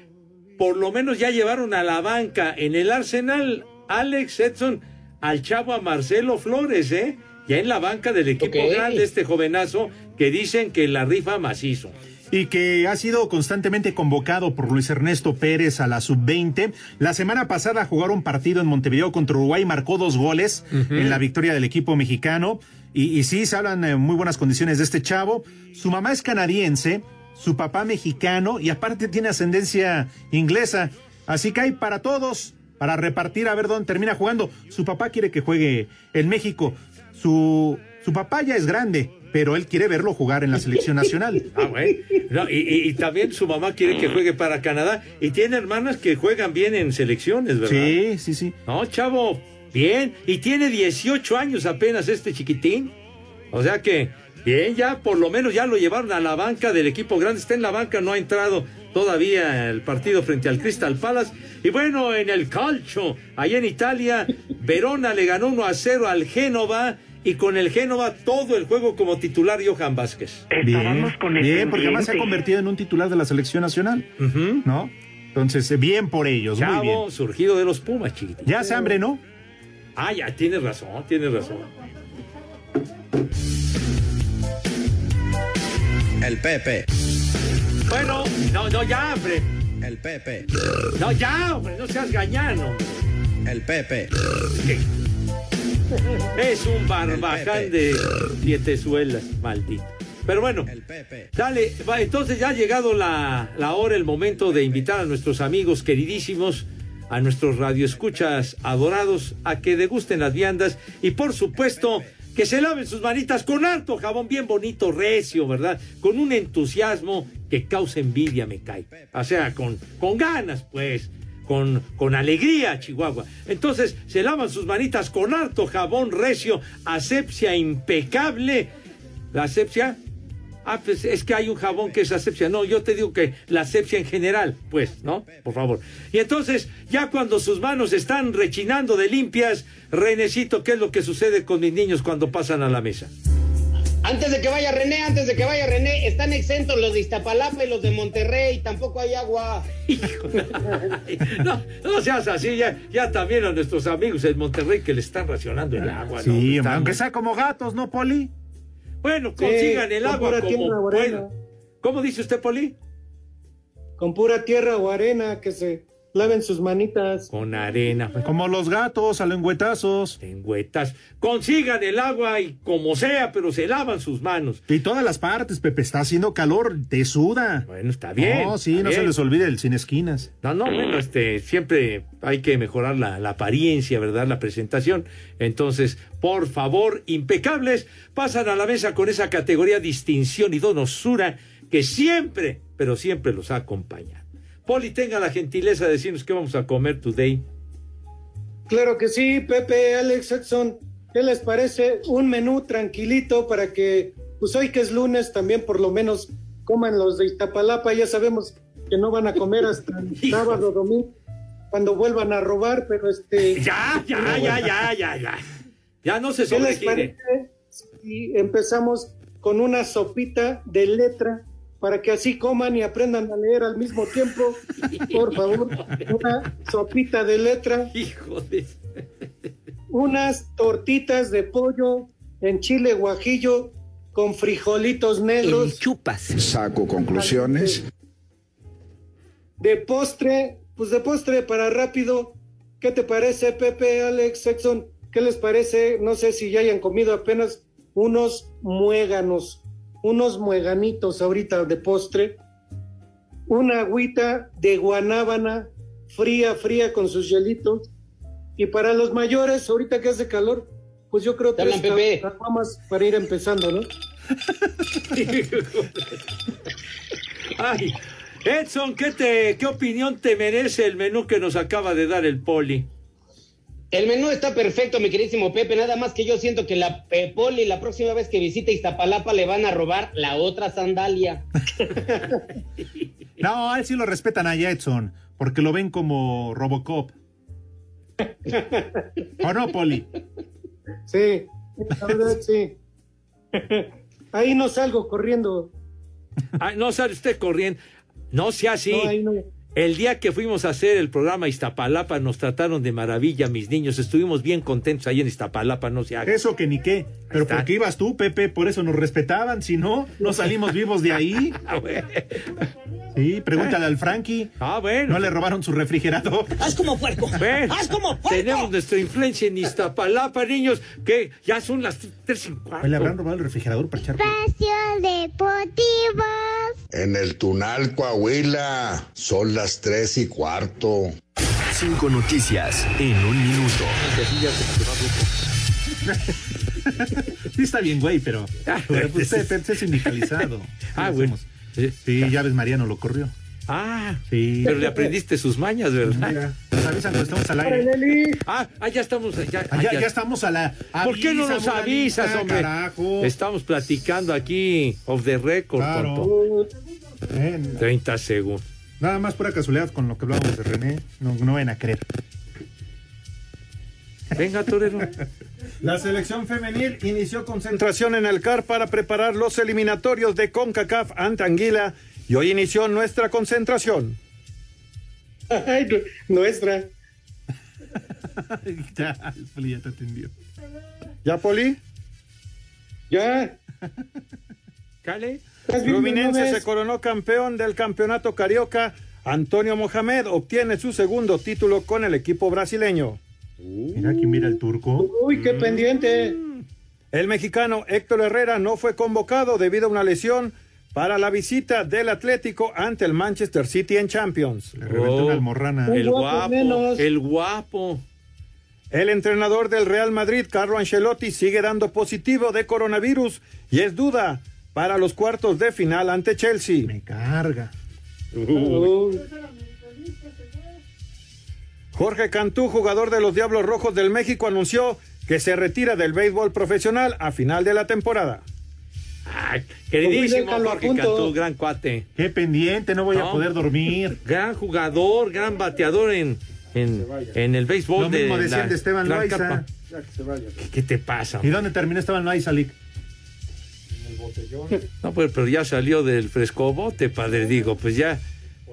por lo menos ya llevaron a la banca en el Arsenal, Alex Edson, al chavo a Marcelo Flores, ¿eh? Ya en la banca del equipo Ok. grande, este jovenazo, que dicen que la rifa macizo. y que ha sido constantemente convocado por Luis Ernesto Pérez a la sub-20. La semana pasada jugaron partido en Montevideo contra Uruguay, marcó dos goles en la victoria del equipo mexicano. Y, y sí, se hablan en muy buenas condiciones de este chavo. Su mamá es canadiense, su papá mexicano y aparte tiene ascendencia inglesa. Así que hay para todos, para repartir a ver dónde termina jugando. Su papá quiere que juegue en México. Su, su papá ya es grande, pero él quiere verlo jugar en la selección nacional. Ah, güey. No, y, y- y también su mamá quiere que juegue para Canadá. Y tiene hermanas que juegan bien en selecciones, ¿verdad? Sí, sí, sí. No, chavo, bien. Y tiene 18 años apenas este chiquitín. O sea que, bien, ya por lo menos ya lo llevaron a la banca del equipo grande. Está en la banca, no ha entrado todavía el partido frente al Crystal Palace. Y bueno, en el calcio, allá en Italia, Verona le ganó 1 a 0 al Génova. Y con el Génova todo el juego como titular Johan Vázquez. Bien, bien, porque además se ha convertido en un titular de la selección nacional, ¿no? Entonces, eh, bien por ellos, muy Chavo, bien. surgido de los Pumas, chiquitito. Ya hace hambre, ¿no? Ah, ya, tienes razón, tienes razón. El Pepe. Bueno, no, no, ya, hombre. El Pepe. No, ya, hombre, no seas gañano. El Pepe. Es un barbaján de dietezuelas, maldito. Pero bueno, dale, va, entonces ya ha llegado la, la hora, el momento de invitar a nuestros amigos queridísimos, a nuestros radioescuchas adorados, a que degusten las viandas y por supuesto que se laven sus manitas con harto jabón bien bonito, recio, ¿verdad? Con un entusiasmo que causa envidia, me cae. O sea, con, con ganas, pues con, alegría, Chihuahua. Entonces se lavan sus manitas con harto jabón recio, asepsia impecable. La asepsia, ah, pues es que hay un jabón que es asepsia. No, yo te digo que la asepsia en general, pues, ¿no? Por favor. Y entonces, ya cuando sus manos están rechinando de limpias, Renecito, ¿qué es lo que sucede con mis niños cuando pasan a la mesa? Antes de que vaya René, antes de que vaya René, están exentos los de Iztapalapa y los de Monterrey, tampoco hay agua. No, no seas así, ya, ya también a nuestros amigos en Monterrey que le están racionando el agua. ¿no? Sí, Están- aunque sea como gatos, ¿no, Poli? Bueno, consigan el con agua pura como tierra o arena. puedan. ¿Cómo dice usted, Poli? Con pura tierra o arena, que se laven sus manitas. Con arena. Como los gatos, a lengüetazos. Lengüetas. Consigan el agua y como sea, pero se lavan sus manos. Y todas las partes, Pepe, está haciendo calor, te suda. Bueno, está bien. No, sí, no bien. se les olvide el sin esquinas. No, no, bueno, este, siempre hay que mejorar la, la apariencia, ¿verdad? La presentación. Entonces, por favor, impecables, pasan a la mesa con esa categoría distinción y donosura que siempre, pero siempre los acompaña. Poli, tenga la gentileza de decirnos qué vamos a comer today. Claro que sí, Pepe, Alex, Edson. ¿Qué les parece? Un menú tranquilito para que, pues hoy que es lunes, también por lo menos coman los de Iztapalapa. Ya sabemos que no van a comer hasta el sábado, domingo, cuando vuelvan a robar, pero este. Ya, ya, ya, ya, ya, ya. Ya no se ¿Qué les sobregire. parece si empezamos con una sopita de letra para que así coman y aprendan a leer al mismo tiempo? Por favor, una sopita de letra. Hijo de... Unas tortitas de pollo en chile guajillo con frijolitos negros. chupas. Saco conclusiones. De postre, pues de postre para rápido. ¿Qué te parece, Pepe, Alex, Sexton? ¿Qué les parece? No sé si ya hayan comido apenas unos muéganos, unos mueganitos ahorita de postre. Una agüita de guanábana fría, fría con sus hielitos. Y para los mayores, ahorita que hace calor, pues yo creo hablan, Pepe. caguamas para ir empezando, ¿no? Ay, Edson, ¿qué, te, ¿qué opinión te merece el menú que nos acaba de dar el Poli? El menú está perfecto, mi queridísimo Pepe. Nada más que yo siento que la eh, Poli, la próxima vez que visite Iztapalapa, le van a robar la otra sandalia. No, a él sí lo respetan a Edson, porque lo ven como Robocop. ¿O no, Poli? Sí, la verdad sí. Ahí no salgo corriendo. Ah, no sale usted corriendo. No sea así. No, ahí no. El día que fuimos a hacer el programa Iztapalapa nos trataron de maravilla, mis niños. Estuvimos bien contentos ahí en Iztapalapa, no se haga. Eso que ni qué. Pero ¿por qué ibas tú, Pepe? Por eso nos respetaban. Si no, no salimos vivos de ahí. Sí, pregúntale al Frankie. Ah, bueno. No le robaron su refrigerador. Haz como puerco. Ven, Haz como puerco. tenemos nuestra influencia en Iztapalapa, niños, que ya son las tres y cuarto. Le habrán robado el refrigerador para echar. Espacio Deportivo. En el Tunal, Coahuila, son las tres y cuarto. Cinco noticias en un minuto. Sí está bien, güey, pero, pero pues, usted, usted es sindicalizado. Ah, ¿Qué bueno. Sí, ya ves, Mariano lo corrió. Ah, Sí. pero le aprendiste sus mañas, ¿verdad? Mira, nos avisan cuando estamos al aire. Ah, ah, ya estamos. Ya, Ah, ya, ya estamos a la. ¿Por qué no nos avisa, avisas, hombre? Carajo. Estamos platicando aquí off the record, Claro. tonto. Ven, 30 segundos. Nada más pura casualidad con lo que hablábamos de René. No, no ven a creer. Venga, Torero. La selección femenil inició concentración en el CAR para preparar los eliminatorios de CONCACAF ante Anguila y hoy inició nuestra concentración. Ay, nuestra. ya, el Poli ya te atendió. ¿Ya, Poli? Ya. Cale. ¿Estás viendo, no Fluminense se coronó campeón del campeonato carioca. Antonio Mohamed obtiene su segundo título con el equipo brasileño. Mira aquí, mira el turco. Uy, qué pendiente. El mexicano Héctor Herrera no fue convocado debido a una lesión para la visita del Atlético ante el Manchester City en Champions. Le reventó una almorrana. Oh, El guapo guapo, menos. el guapo. El entrenador del Real Madrid, Carlo Ancelotti, sigue dando positivo de coronavirus y es duda para los cuartos de final ante Chelsea. Me carga. Uy. Jorge Cantú, jugador de los Diablos Rojos del México, anunció que se retira del béisbol profesional a final de la temporada. Ay, queridísimo Jorge. Cantú, gran cuate. Qué pendiente, no voy No. a poder dormir. Gran jugador, gran bateador en, en, en el béisbol Lo de mismo decían la de Esteban Loaiza. ¿Qué, qué te pasa? ¿Y dónde terminó Esteban Loaiza, Lick? No, pues, pero ya salió del frescobote, padre, digo, pues ya.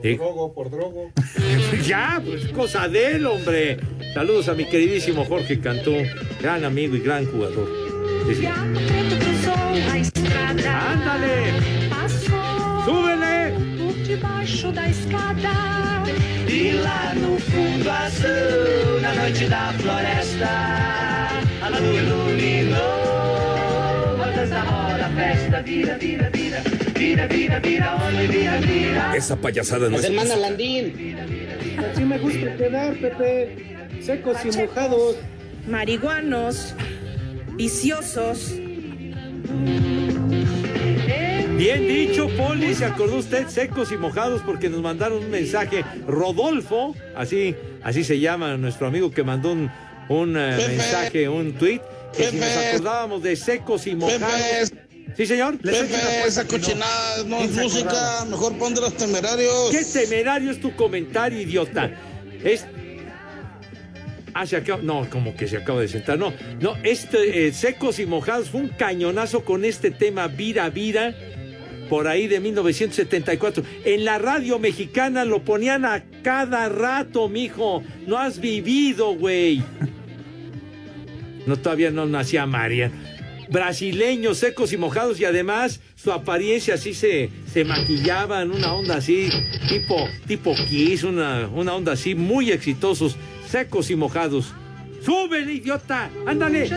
eh, drogo, por drogo. ya, pues cosa de él, hombre. Saludos a mi queridísimo Jorge Cantú, gran amigo y gran jugador. Sí, sí. Ándale. Súbele. Por. E lá no fundo azul, na noite da floresta, a lua iluminou. Festa, vira, vira, vira, vira, vira, vira, vira, vira. Esa payasada no Las es. hermanas Landín. Así me gusta quedar, Pepe. Secos y mojados. marihuanos, viciosos. Bien dicho, Poli, se acordó usted secos y mojados porque nos mandaron un mensaje. Rodolfo, así, así se llama nuestro amigo que mandó un, un eh, mensaje, un tweet, que si nos acordábamos de secos y mojados. Sí, señor. Pepe, esa cochinada no es música, mejor pon de los temerarios. ¿Qué temerario es tu comentario, idiota? Es. Ah, se acaba. No, como que se acaba de sentar. No, no, este eh, Secos y Mojados fue un cañonazo con este tema Vira Vira. Por ahí de 1974. En la radio mexicana lo ponían a cada rato, mijo. No has vivido, güey. No, todavía no nacía María. Brasileños, secos y mojados, y además su apariencia así se, se maquillaba en una onda así, tipo, tipo Kiss, una, una onda así, muy exitosos, secos y mojados. ¡Súbele, idiota! ¡Ándale! Os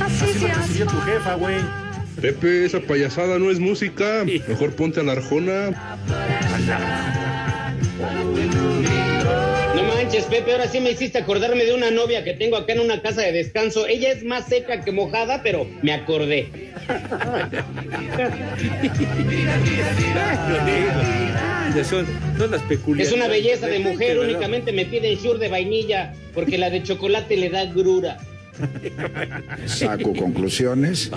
Así me recibió tu jefa, güey. Pepe, esa payasada no es música. Mejor ponte a la arjona. Manches, Pepe, ahora sí me hiciste acordarme de una novia que tengo acá en una casa de descanso. Ella es más seca que mojada, pero me acordé. Son, son las peculiaridades. Es una belleza de mujer, únicamente me piden shure de vainilla, porque la de chocolate le da grura. Saco conclusiones.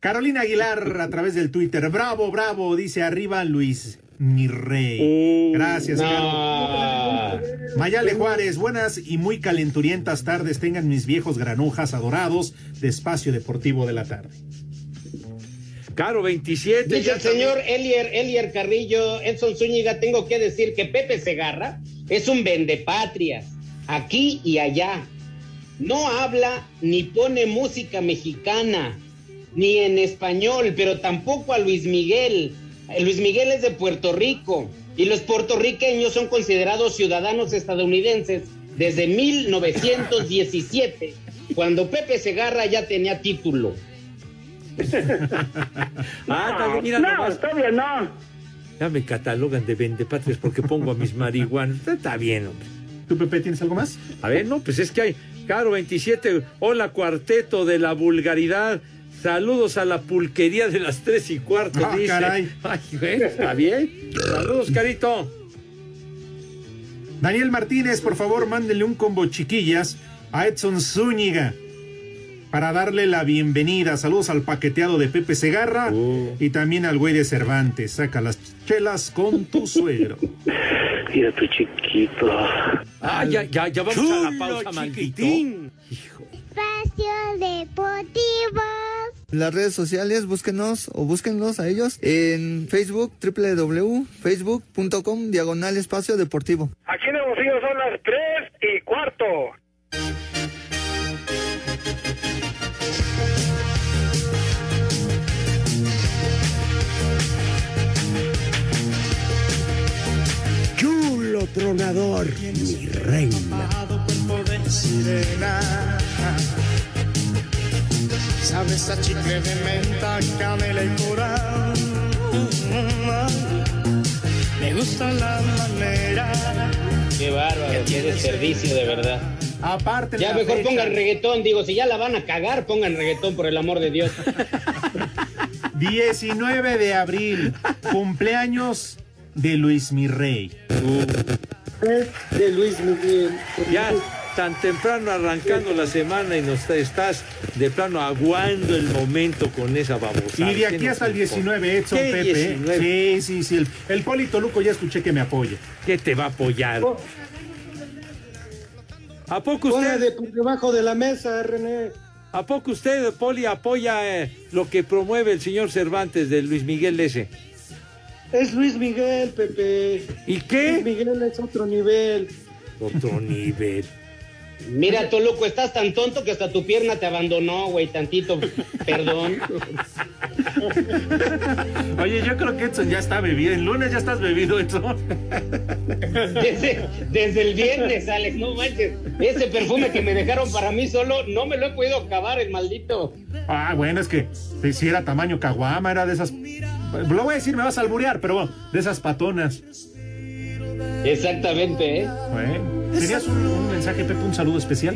Carolina Aguilar a través del Twitter. Bravo, bravo, dice arriba Luis, mi rey. Gracias, no. Caro. Mayale Juárez, buenas y muy calenturientas tardes tengan mis viejos granujas adorados de Espacio Deportivo de la Tarde. Caro 27. Dice ya el señor Elier, Elier Carrillo, Edson Zúñiga, tengo que decir que Pepe Segarra es un vendepatrias, aquí y allá. No habla ni pone música mexicana, ni en español, pero tampoco a Luis Miguel. Luis Miguel es de Puerto Rico y los puertorriqueños son considerados ciudadanos estadounidenses desde 1917, cuando Pepe Segarra ya tenía título. Ah, también, mira no, nomás. todavía no. Ya me catalogan de vendepatrias porque pongo a mis marihuanas. Está- Está bien, hombre. ¿Tú, Pepe, tienes algo más? A ver, no, pues es que hay. Caro 27, hola cuarteto de la vulgaridad. Saludos a la pulquería de las tres y cuarto, Ah, dice. caray. Ay, güey, está bien. Saludos, Carito. Daniel Martínez, por favor, mándenle un combo chiquillas a Edson Zúñiga para darle la bienvenida. Saludos al paqueteado de Pepe Segarra y también al güey de Cervantes. Saca las chelas con tu suegro. Mira tu chiquito. Ah, ya, ya, ya vamos a la pausa, maldito. Espacio Deportivo. Las redes sociales, búsquenos o búsquenlos a ellos en Facebook, www.facebook.com, diagonal espacio deportivo. Aquí en Hermosillo son las tres y cuarto. Chulo tronador, mi reina. Sabes a chicle de menta, canela y coral. Me gusta la manera. Qué bárbaro, qué desperdicio de verdad. Aparte, Ya mejor fecha. pongan reggaetón, digo, si ya la van a cagar, pongan reggaetón por el amor de Dios. 19 de abril, cumpleaños de Luis Mirrey. De Luis Miguel. Ya tan temprano arrancando la semana y nos estás de plano aguando el momento con esa babosada. Y de aquí ¿Qué hasta el nos importa? 19, Edson ¿Qué Pepe. 19? Sí, sí, sí. El, el Polito Luco ya escuché que me apoya. ¿Qué te va a apoyar? Oh. ¿A poco usted, de por debajo de la mesa, René. a poco usted, Poli, apoya eh, lo que promueve el señor Cervantes de Luis Miguel ese? Es Luis Miguel, Pepe. ¿Y qué? Luis Miguel es otro nivel. Otro nivel. Mira, Toluco, estás tan tonto que hasta tu pierna te abandonó, güey, tantito. Perdón. Oye, yo creo que Edson ya está bebido. El lunes ya estás bebido, Edson. Desde, desde el viernes, Alex, no manches. Ese perfume que me dejaron para mí solo, no me lo he podido acabar, el maldito. Ah, bueno, es que si si era tamaño caguama, era de esas. Lo voy a decir, me vas a alburear, pero bueno, de esas patonas. Exactamente, ¿eh? Bueno, ¿tenías un, un mensaje, Pepe, un saludo especial?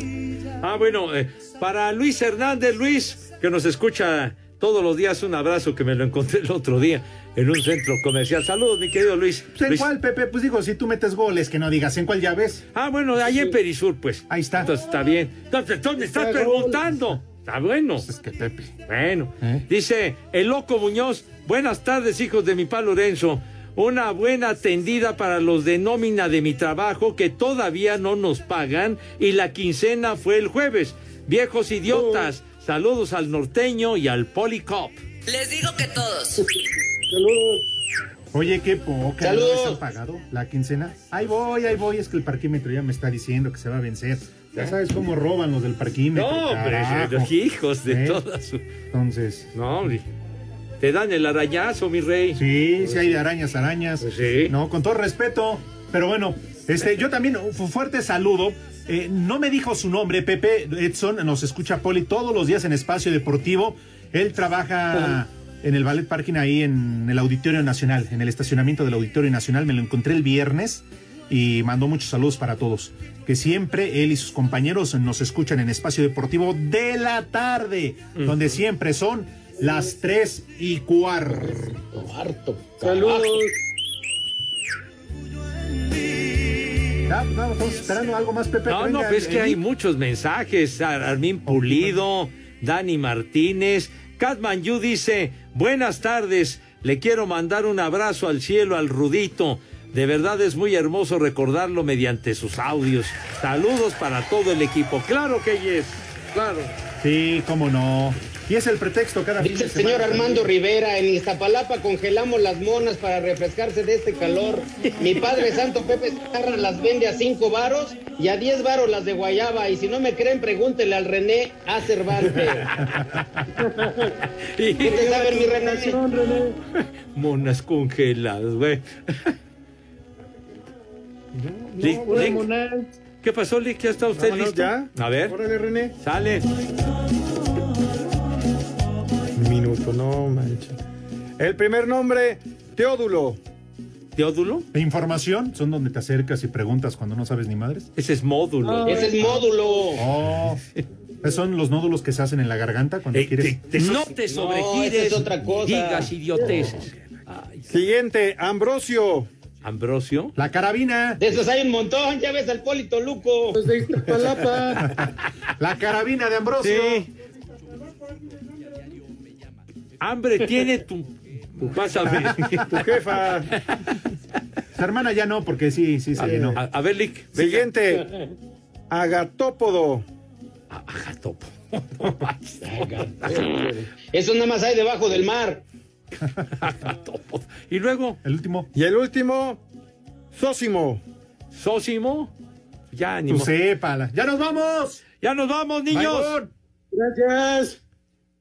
Ah, bueno, eh, para Luis Hernández, Luis, que nos escucha todos los días, un abrazo que me lo encontré el otro día en un centro comercial. Saludos, mi querido Luis. Pues, ¿En Luis- cuál, Pepe? Pues digo, si tú metes goles, que no digas, ¿en cuál llaves? Ah, bueno, ahí en Perisur, pues. Ahí está. Entonces está bien. Entonces, entonces me estás Está preguntando. Está bueno. Es que Pepe. Bueno, ¿Eh? dice el loco Muñoz, buenas tardes hijos de mi pa Lorenzo, una buena atendida para los de nómina de mi trabajo que todavía no nos pagan y la quincena fue el jueves. Viejos idiotas, saludos al norteño y al policop. Les digo que todos. Saludos. Oye, qué poca. Saludos. ¿No les han pagado la quincena? Ahí voy, ahí voy. Es que el parquímetro ya me está diciendo que se va a vencer. Ya sabes cómo roban los del parquímetro. No, los hijos de ¿Eh? todas su... Entonces, No, hombre. Te dan el arañazo, mi rey. sí, sí hay arañas, arañas. Pues sí. No, con todo respeto. Pero bueno, este, yo también, un fuerte saludo. Eh, no me dijo su nombre, Pepe Edson, nos escucha Poli todos los días en Espacio Deportivo. Él trabaja en el Ballet Parking ahí en el Auditorio Nacional, en el estacionamiento del Auditorio Nacional. Me lo encontré el viernes y mandó muchos saludos para todos. Que siempre él y sus compañeros nos escuchan en Espacio Deportivo de la tarde, donde siempre son las tres y cuarto. Harto. Saludos. No, estamos esperando algo más, Pepe. No, no, pues es que hay muchos mensajes. Ar- Armin Pulido, Dani Martínez. Catman Yu dice, buenas tardes, le quiero mandar un abrazo al cielo al Rudito. De verdad es muy hermoso recordarlo mediante sus audios. Saludos para todo el equipo. Claro que yes, claro. Sí, cómo no. Y es el pretexto cada fin Dice de el señor semana. Armando Rivera, en Iztapalapa congelamos las monas para refrescarse de este calor. Mi padre santo Pepe Zarra las vende a cinco varos y a 10 varos las de Guayaba. Y si no me creen, pregúntele al René A. Cervantes. ¿Qué te sabe mi René? Monas congeladas, güey. Lick, Lick, ¿Qué pasó, Lick? ¿Ya está usted Vámonos, listo? ya. A ver. Órale, René. Sale. Minuto, no manches. El primer nombre, Teodulo. ¿Teodulo? ¿De información? Son donde te acercas y preguntas cuando no sabes ni madres. Ese es módulo. Ese es módulo. Oh. Son los nódulos que se hacen en la garganta cuando Eh, quieres. te- te- no te sobregires. es otra cosa. Digas idioteces. Siguiente, Ambrosio. Ambrosio. La carabina. De esos hay un montón, ya ves al Polito Luco. Pues de Iztapalapa. La carabina de Ambrosio. Sí. Hambre tiene tu. Pásame. Tu jefa. Su hermana ya no, porque sí, sí se llenó. A, a ver, Lick. venga. Siguiente, Agatópodo. Agatopo. Eso nada más hay debajo del mar. Agatopo. Y luego, El último. Y el último, Sósimo. Sósimo. Ya, ni Tú sépala. ¡Ya nos vamos! Ya nos vamos, niños. Gracias.